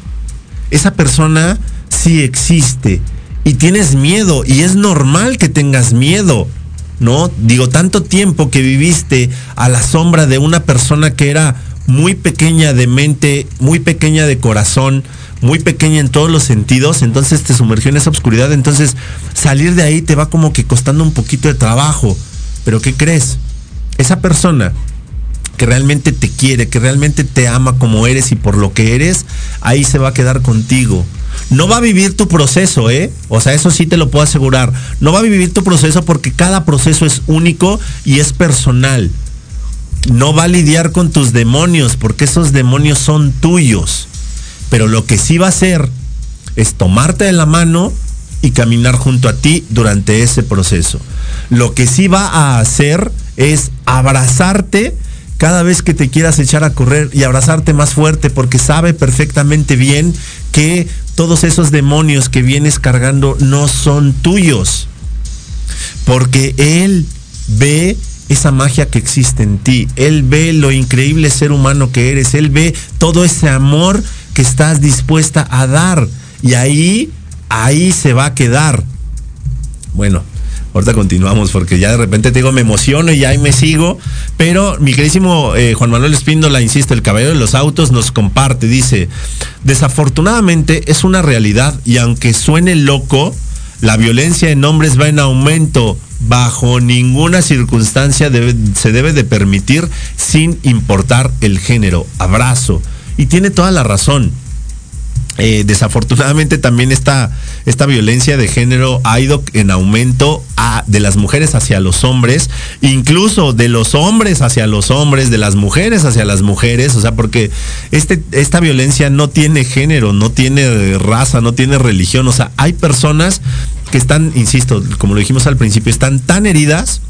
esa persona sí existe. Y tienes miedo y es normal que tengas miedo. ¿No? Digo, tanto tiempo que viviste a la sombra de una persona que era muy pequeña de mente, muy pequeña de corazón, muy pequeña en todos los sentidos, entonces te sumergió en esa oscuridad, entonces salir de ahí te va como que costando un poquito de trabajo. Pero ¿qué crees? Esa persona que realmente te quiere, que realmente te ama como eres y por lo que eres, ahí se va a quedar contigo. No va a vivir tu proceso, ¿eh? O sea, eso sí te lo puedo asegurar. No va a vivir tu proceso porque cada proceso es único y es personal. No va a lidiar con tus demonios porque esos demonios son tuyos. Pero lo que sí va a hacer es tomarte de la mano y caminar junto a ti durante ese proceso. Lo que sí va a hacer es abrazarte cada vez que te quieras echar a correr y abrazarte más fuerte porque sabe perfectamente bien que todos esos demonios que vienes cargando no son tuyos. Porque Él ve esa magia que existe en ti. Él ve lo increíble ser humano que eres. Él ve todo ese amor estás dispuesta a dar. Y ahí, ahí se va a quedar. Bueno, ahorita continuamos porque ya de repente te digo, me emociono y ahí me sigo. Pero mi queridísimo eh, Juan Manuel Espíndola, insisto, el caballero de los autos nos comparte, dice, desafortunadamente es una realidad y aunque suene loco, la violencia en hombres va en aumento. Bajo ninguna circunstancia debe- se debe de permitir sin importar el género. Abrazo. Y tiene toda la razón. Eh, desafortunadamente también esta, violencia de género ha ido en aumento a- de las mujeres hacia los hombres, incluso de los hombres hacia los hombres, de las mujeres hacia las mujeres, o sea, porque este, esta violencia no tiene género, no tiene raza, no tiene religión, o sea, hay personas que están, insisto, como lo dijimos al principio, están tan heridas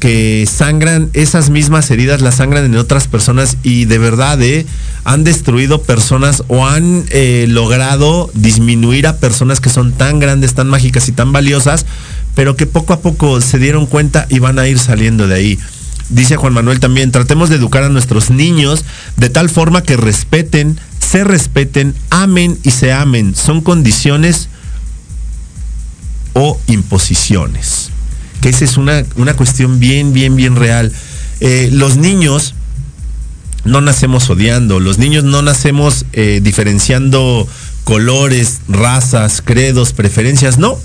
que sangran esas mismas heridas, las sangran en otras personas y de verdad eh, han destruido personas o han eh, logrado disminuir a personas que son tan grandes, tan mágicas y tan valiosas pero que poco a poco se dieron cuenta y van a ir saliendo de ahí. Dice Juan Manuel también, tratemos de educar a nuestros niños de tal forma que respeten, se respeten, amen y se amen. Son condiciones o imposiciones. Que esa es una, una cuestión bien, bien, bien real. Eh, los niños no nacemos odiando, los niños no nacemos eh, diferenciando colores, razas, credos, preferencias, no.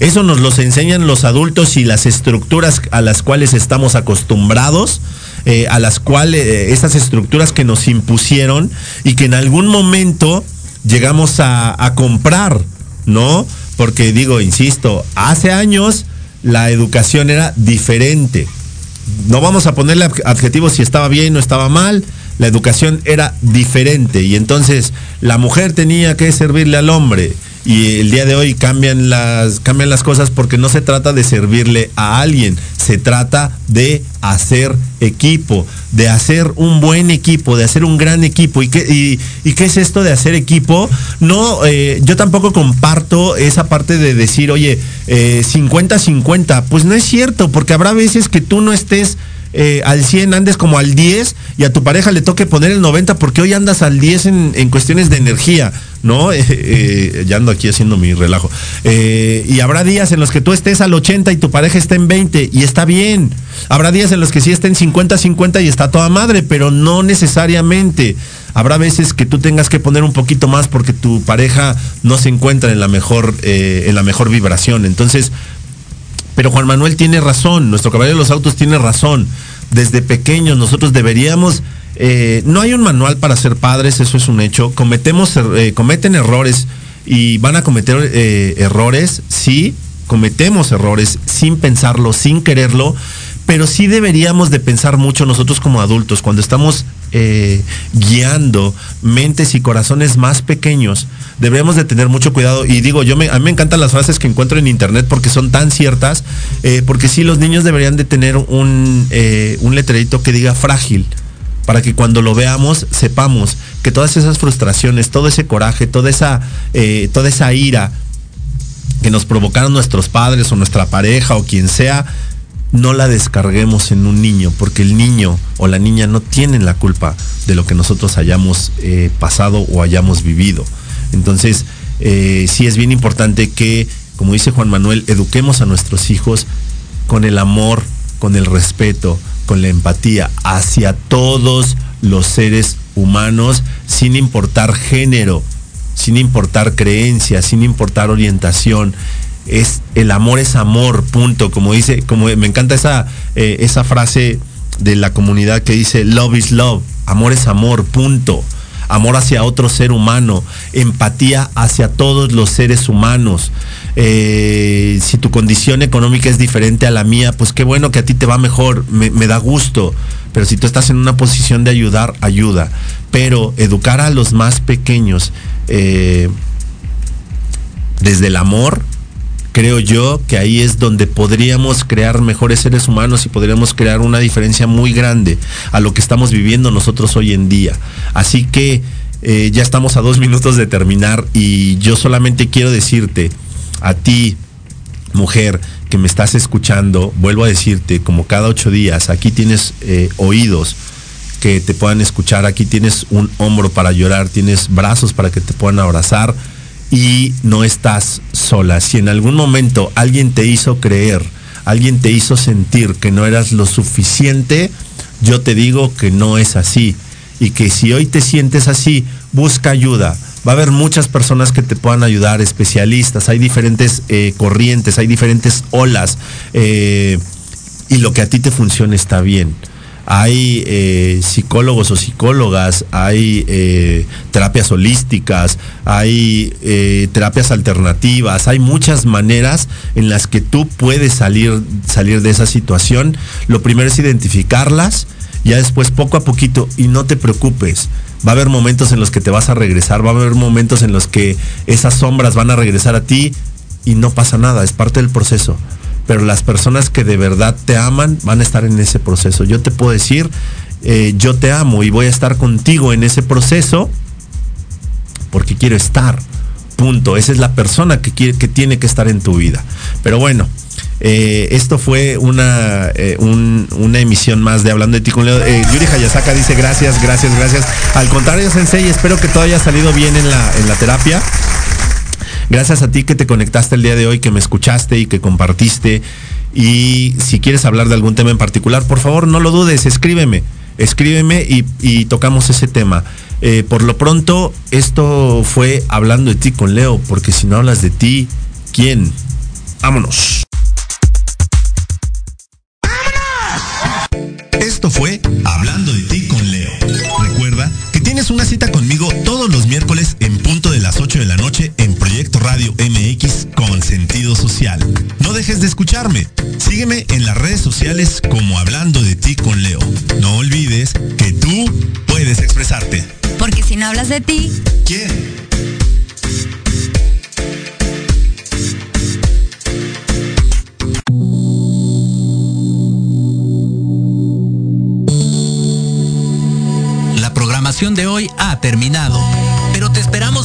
Eso nos los enseñan los adultos y las estructuras a las cuales estamos acostumbrados, eh, a las cuales, esas estructuras que nos impusieron y que en algún momento llegamos a comprar, ¿no? Porque digo, insisto, hace años la educación era diferente. No vamos a ponerle adjetivos si estaba bien o estaba mal, la educación era diferente y entonces la mujer tenía que servirle al hombre y el día de hoy cambian las, cambian las cosas porque no se trata de servirle a alguien, se trata de hacer equipo, de hacer un buen equipo, de hacer un gran equipo. ¿Y qué, y, qué es esto de hacer equipo? No, eh, yo tampoco comparto esa parte de decir, oye, 50-50. Eh, pues no es cierto, porque habrá veces que tú no estés eh, al 100 andes como al 10 y a tu pareja le toque poner el 90 porque hoy andas al 10 en, cuestiones de energía, ¿no? [laughs] Eh, eh, ya ando aquí haciendo mi relajo. y habrá días en los que tú estés al 80 y tu pareja está en 20 y está bien. Habrá días en los que sí estén 50-50 y está toda madre, pero no necesariamente. Habrá veces que tú tengas que poner un poquito más porque tu pareja no se encuentra en la mejor, en la mejor vibración. Entonces, pero Juan Manuel tiene razón, nuestro caballero de los autos tiene razón. Desde pequeños nosotros deberíamos... Eh, no hay un manual para ser padres, eso es un hecho. Cometemos, eh, cometen errores y van a cometer eh, errores, sí, cometemos errores sin pensarlo, sin quererlo, pero sí deberíamos de pensar mucho nosotros como adultos cuando estamos eh, guiando mentes y corazones más pequeñños, debemos de tener mucho cuidado. Y digo, yo a mí me encantan las frases que encuentro en internet porque son tan ciertas, eh, porque sí, los niños deberían de tener un, eh, un letrerito que diga frágil para que cuando lo veamos sepamos que todas esas frustraciones, todo ese coraje, toda esa, toda esa ira que nos provocaron nuestros padres o nuestra pareja o quien sea, no la descarguemos en un niño, porque el niño o la niña no tienen la culpa de lo que nosotros hayamos eh, pasado o hayamos vivido. Entonces, eh, sí es bien importante que, como dice Juan Manuel, eduquemos a nuestros hijos con el amor, con el respeto, con la empatía hacia todos los seres humanos, sin importar género, sin importar creencia, sin importar orientación es el amor es amor, punto. Como dice, como me encanta esa, eh, esa frase de la comunidad que dice love is love, amor es amor, punto. Amor hacia otro ser humano, empatía hacia todos los seres humanos. Eh, si tu condición económica es diferente a la mía, pues qué bueno que a ti te va mejor, me, da gusto. Pero si tú estás en una posición de ayudar, ayuda. Pero educar a los más pequeños eh, desde el amor, creo yo que ahí es donde podríamos crear mejores seres humanos y podríamos crear una diferencia muy grande a lo que estamos viviendo nosotros hoy en día. Así que eh, ya estamos a dos minutos de terminar y yo solamente quiero decirte a ti, mujer, que me estás escuchando, vuelvo a decirte, como cada ocho días, aquí tienes eh, oídos que te puedan escuchar, aquí tienes un hombro para llorar, tienes brazos para que te puedan abrazar y no estás sola. Si en algún momento alguien te hizo creer, alguien te hizo sentir que no eras lo suficiente, yo te digo que no es así. Y que si hoy te sientes así, busca ayuda. Va a haber muchas personas que te puedan ayudar, especialistas, hay diferentes eh, corrientes, hay diferentes olas. Eh, y lo que a ti te funcione está bien hay eh, psicólogos o psicólogas, hay eh, terapias holísticas, hay eh, terapias alternativas, hay muchas maneras en las que tú puedes salir, salir de esa situación. Lo primero es identificarlas, ya después poco a poquito, y no te preocupes. Va a haber momentos en los que te vas a regresar, va a haber momentos en los que esas sombras van a regresar a ti y no pasa nada, es parte del proceso pero las personas que de verdad te aman van a estar en ese proceso. Yo te puedo decir, eh, yo te amo y voy a estar contigo en ese proceso porque quiero estar. Punto. Esa es la persona que, quiere, que tiene que estar en tu vida. Pero bueno, Eh, esto fue una, eh, un- una emisión más de Hablando de ti con Leo. Yuri Hayasaka dice gracias, gracias, gracias. Al contrario, Sensei, espero que todo haya salido bien en la, en la terapia. Gracias a ti que te conectaste el día de hoy, que me escuchaste y que compartiste. Y si quieres hablar de algún tema en particular, por favor, no lo dudes, escríbeme. Escríbeme y, y tocamos ese tema. Eh, por lo pronto, esto fue hablando de ti con Leo, porque si no hablas de ti, ¿quién? Vámonos. Esto fue Hablando de ti con Leo. Recuerda que tienes una cita conmigo todos los miércoles en punto las 8 de la noche en Proyecto Radio MX con sentido social. No dejes de escucharme. Sígueme en las redes sociales como Hablando de ti con Leo. No olvides que tú puedes expresarte. Porque si no hablas de ti, ¿Quién? La programación de hoy ha terminado,